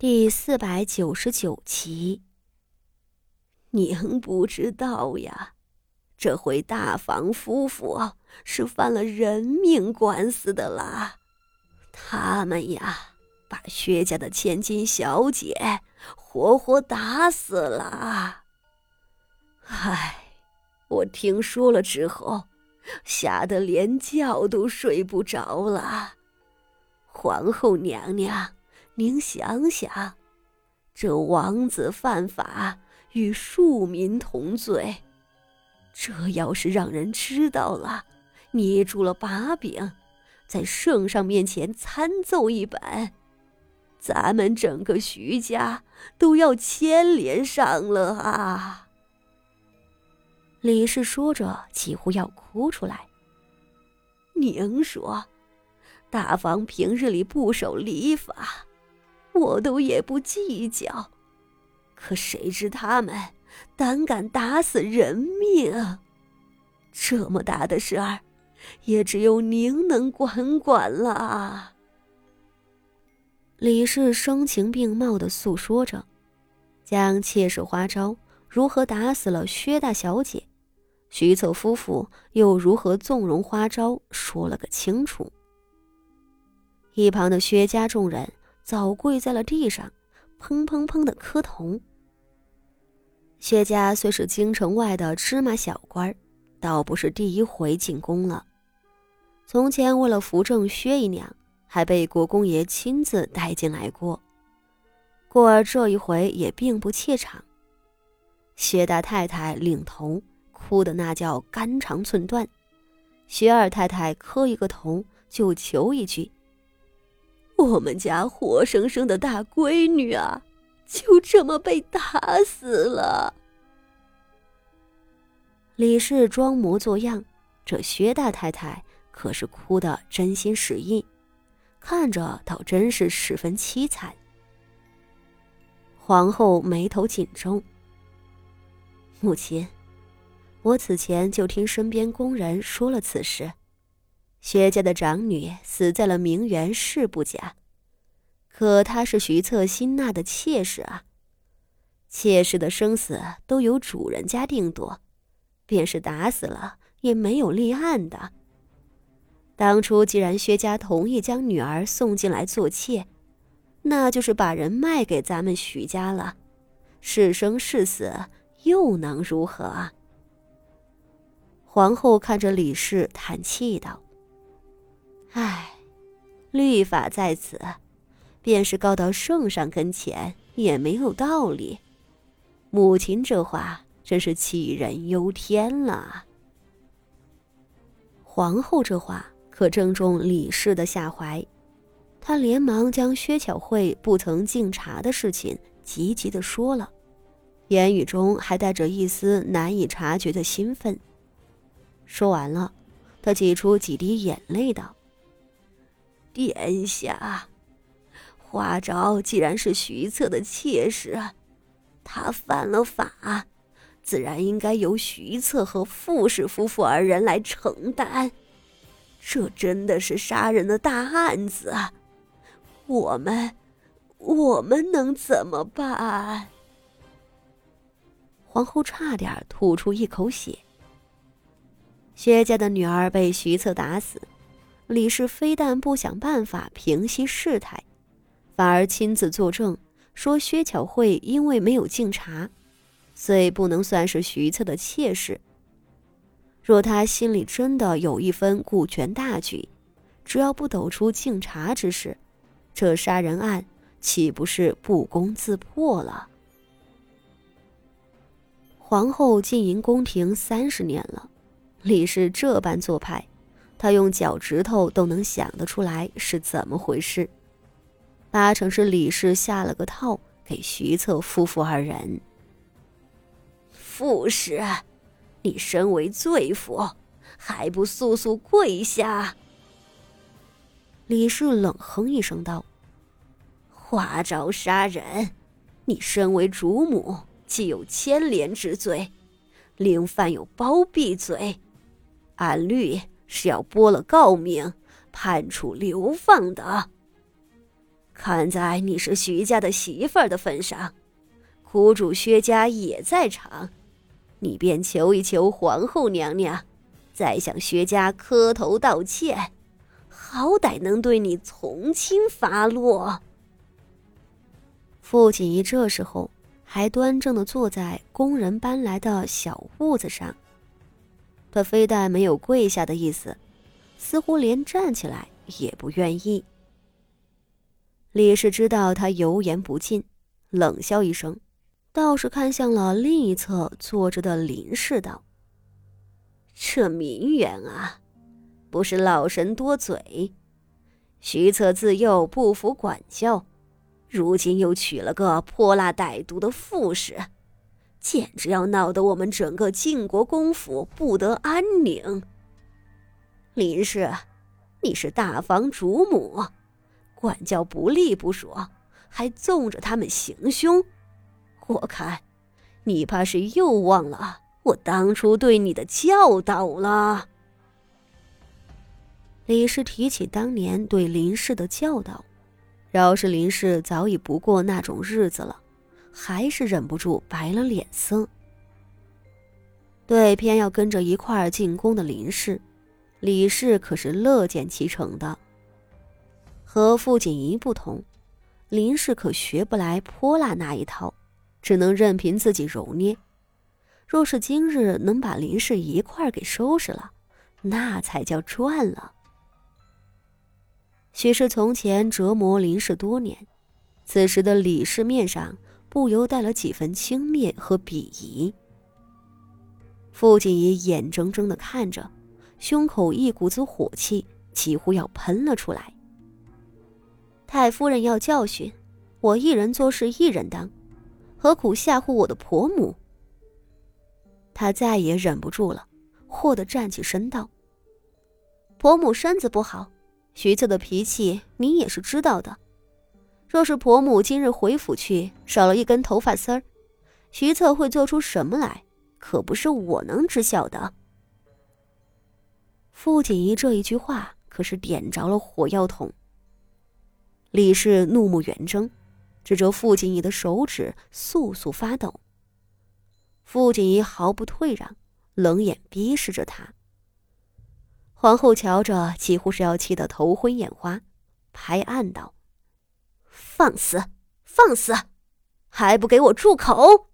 第四百九十九集。您不知道呀，这回大房夫妇是犯了人命官司的啦。他们呀，把薛家的千金小姐活活打死了。唉，我听说了之后，吓得连觉都睡不着了。皇后娘娘。您想想，这王子犯法与庶民同罪，这要是让人知道了，捏住了把柄，在圣上面前参奏一本，咱们整个徐家都要牵连上了啊！李氏说着，几乎要哭出来。您说，大房平日里不守礼法。我都也不计较，可谁知他们胆敢打死人命？这么大的事儿，也只有您能管管了。李氏声情并茂的诉说着，将妾室花招如何打死了薛大小姐，徐策夫妇又如何纵容花招说了个清楚。一旁的薛家众人。早跪在了地上，砰砰砰的磕头。薛家虽是京城外的芝麻小官，倒不是第一回进宫了。从前为了扶正薛姨娘，还被国公爷亲自带进来过。故而这一回也并不怯场。薛大太太领头，哭的那叫肝肠寸断；薛二太太磕一个头，就求一句。我们家活生生的大闺女啊，就这么被打死了。李氏装模作样，这薛大太太可是哭得真心实意，看着倒真是十分凄惨。皇后眉头紧皱。母亲，我此前就听身边宫人说了此事。薛家的长女死在了名媛是不假，可她是徐策新纳的妾室啊，妾室的生死都由主人家定夺，便是打死了也没有立案的。当初既然薛家同意将女儿送进来做妾，那就是把人卖给咱们徐家了，是生是死又能如何啊？皇后看着李氏，叹气道。唉，律法在此，便是告到圣上跟前也没有道理。母亲这话真是杞人忧天了。皇后这话可正中李氏的下怀，她连忙将薛巧慧不曾敬茶的事情急急的说了，言语中还带着一丝难以察觉的兴奋。说完了，她挤出几滴眼泪道。殿下，花昭既然是徐策的妾室，他犯了法，自然应该由徐策和傅氏夫妇二人来承担。这真的是杀人的大案子，我们，我们能怎么办？皇后差点吐出一口血。薛家的女儿被徐策打死。李氏非但不想办法平息事态，反而亲自作证说薛巧慧因为没有敬茶，所以不能算是徐策的妾室。若他心里真的有一分顾全大局，只要不抖出敬茶之事，这杀人案岂不是不攻自破了？皇后进营宫廷三十年了，李氏这般做派。他用脚趾头都能想得出来是怎么回事，八成是李氏下了个套给徐策夫妇二人。傅氏，你身为罪妇，还不速速跪下！李氏冷哼一声道：“花招杀人，你身为主母，既有牵连之罪，另犯有包庇罪，按律。”是要拨了诰命，判处流放的。看在你是徐家的媳妇儿的份上，苦主薛家也在场，你便求一求皇后娘娘，再向薛家磕头道歉，好歹能对你从轻发落。傅锦仪这时候还端正的坐在工人搬来的小屋子上，他非但没有跪下的意思，似乎连站起来也不愿意。李氏知道他油盐不进，冷笑一声，倒是看向了另一侧坐着的林氏，道：“这名媛啊，不是老神多嘴，徐策自幼不服管教。”如今又娶了个泼辣歹毒的富士，简直要闹得我们整个晋国公府不得安宁。林氏，你是大房主母，管教不力不说，还纵着他们行凶，我看，你怕是又忘了我当初对你的教导了。李氏提起当年对林氏的教导。饶是林氏早已不过那种日子了，还是忍不住白了脸色。对偏要跟着一块儿进宫的林氏，李氏可是乐见其成的。和傅锦仪不同，林氏可学不来泼辣那一套，只能任凭自己揉捏。若是今日能把林氏一块儿给收拾了，那才叫赚了。许是从前折磨林氏多年，此时的李氏面上不由带了几分轻蔑和鄙夷。傅锦仪眼睁睁的看着，胸口一股子火气几乎要喷了出来。太夫人要教训我，一人做事一人当，何苦吓唬我的婆母？他再也忍不住了，霍地站起身道：“婆母身子不好。”徐策的脾气，您也是知道的。若是婆母今日回府去，少了一根头发丝儿，徐策会做出什么来，可不是我能知晓的。傅锦仪这一句话，可是点着了火药桶。李氏怒目圆睁，指着傅锦仪的手指簌簌发抖。傅锦仪毫不退让，冷眼逼视着他。皇后瞧着，几乎是要气得头昏眼花，拍案道：“放肆，放肆，还不给我住口！”